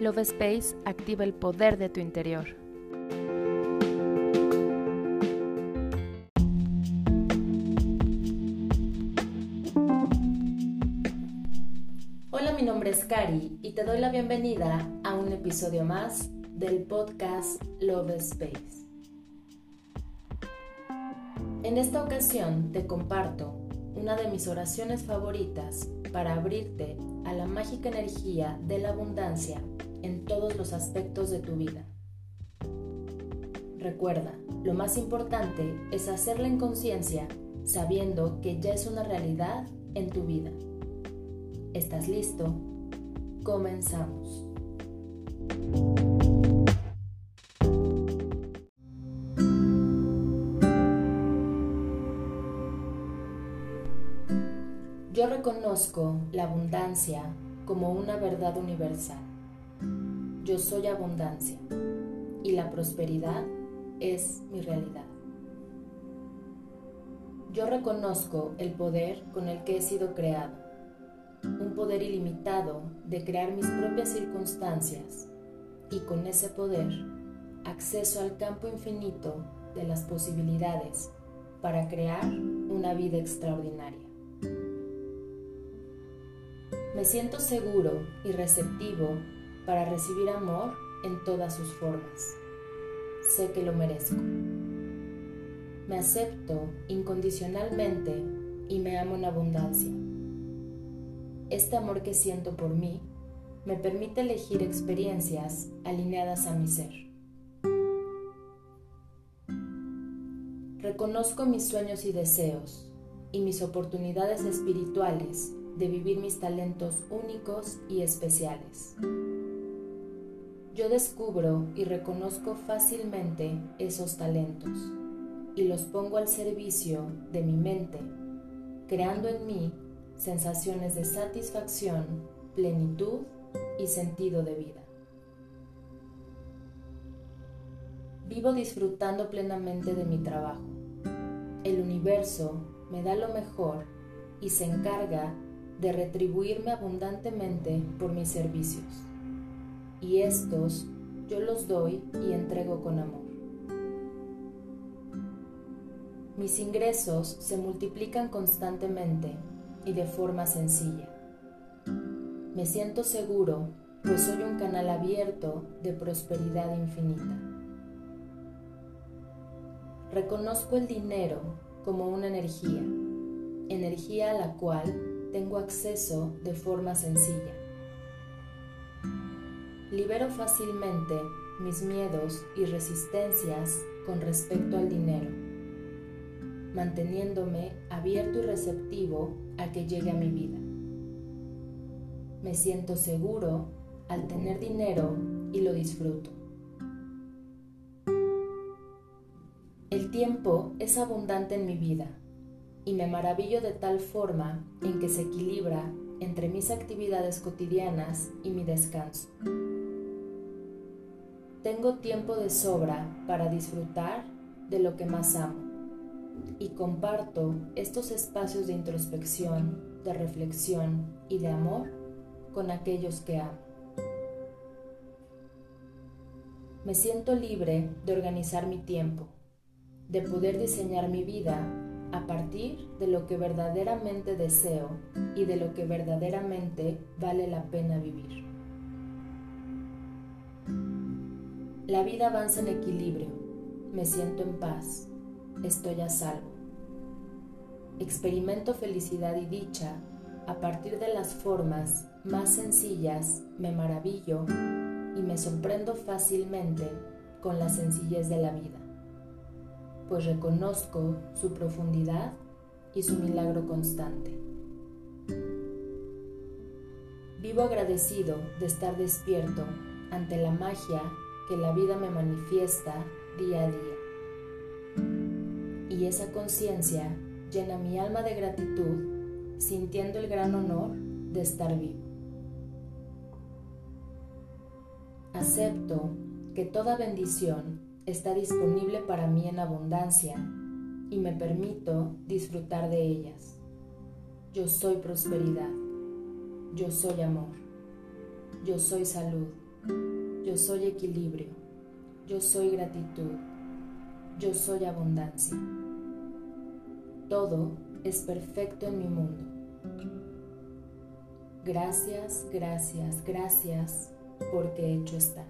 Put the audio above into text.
Love Space activa el poder de tu interior. Hola, mi nombre es Cari y te doy la bienvenida a un episodio más del podcast Love Space. En esta ocasión te comparto una de mis oraciones favoritas para abrirte a la mágica energía de la abundancia en todos los aspectos de tu vida. Recuerda, lo más importante es hacerla en conciencia sabiendo que ya es una realidad en tu vida. ¿Estás listo? Comenzamos. Yo reconozco la abundancia como una verdad universal. Yo soy abundancia y la prosperidad es mi realidad. Yo reconozco el poder con el que he sido creado, un poder ilimitado de crear mis propias circunstancias y con ese poder acceso al campo infinito de las posibilidades para crear una vida extraordinaria. Me siento seguro y receptivo para recibir amor en todas sus formas. Sé que lo merezco. Me acepto incondicionalmente y me amo en abundancia. Este amor que siento por mí me permite elegir experiencias alineadas a mi ser. Reconozco mis sueños y deseos y mis oportunidades espirituales de vivir mis talentos únicos y especiales. Yo descubro y reconozco fácilmente esos talentos y los pongo al servicio de mi mente, creando en mí sensaciones de satisfacción, plenitud y sentido de vida. Vivo disfrutando plenamente de mi trabajo. El universo me da lo mejor y se encarga de retribuirme abundantemente por mis servicios. Y estos yo los doy y entrego con amor. Mis ingresos se multiplican constantemente y de forma sencilla. Me siento seguro, pues soy un canal abierto de prosperidad infinita. Reconozco el dinero como una energía, energía a la cual tengo acceso de forma sencilla. Libero fácilmente mis miedos y resistencias con respecto al dinero, manteniéndome abierto y receptivo a que llegue a mi vida. Me siento seguro al tener dinero y lo disfruto. El tiempo es abundante en mi vida y me maravillo de tal forma en que se equilibra entre mis actividades cotidianas y mi descanso. Tengo tiempo de sobra para disfrutar de lo que más amo y comparto estos espacios de introspección, de reflexión y de amor con aquellos que amo. Me siento libre de organizar mi tiempo, de poder diseñar mi vida a partir de lo que verdaderamente deseo y de lo que verdaderamente vale la pena vivir. La vida avanza en equilibrio, me siento en paz, estoy a salvo. Experimento felicidad y dicha a partir de las formas más sencillas, me maravillo y me sorprendo fácilmente con la sencillez de la vida pues reconozco su profundidad y su milagro constante. Vivo agradecido de estar despierto ante la magia que la vida me manifiesta día a día. Y esa conciencia llena mi alma de gratitud, sintiendo el gran honor de estar vivo. Acepto que toda bendición está disponible para mí en abundancia y me permito disfrutar de ellas. Yo soy prosperidad, yo soy amor, yo soy salud, Yo soy equilibrio. Yo soy gratitud. Yo soy abundancia. Todo es perfecto en mi mundo. Gracias, gracias, gracias, porque hecho está.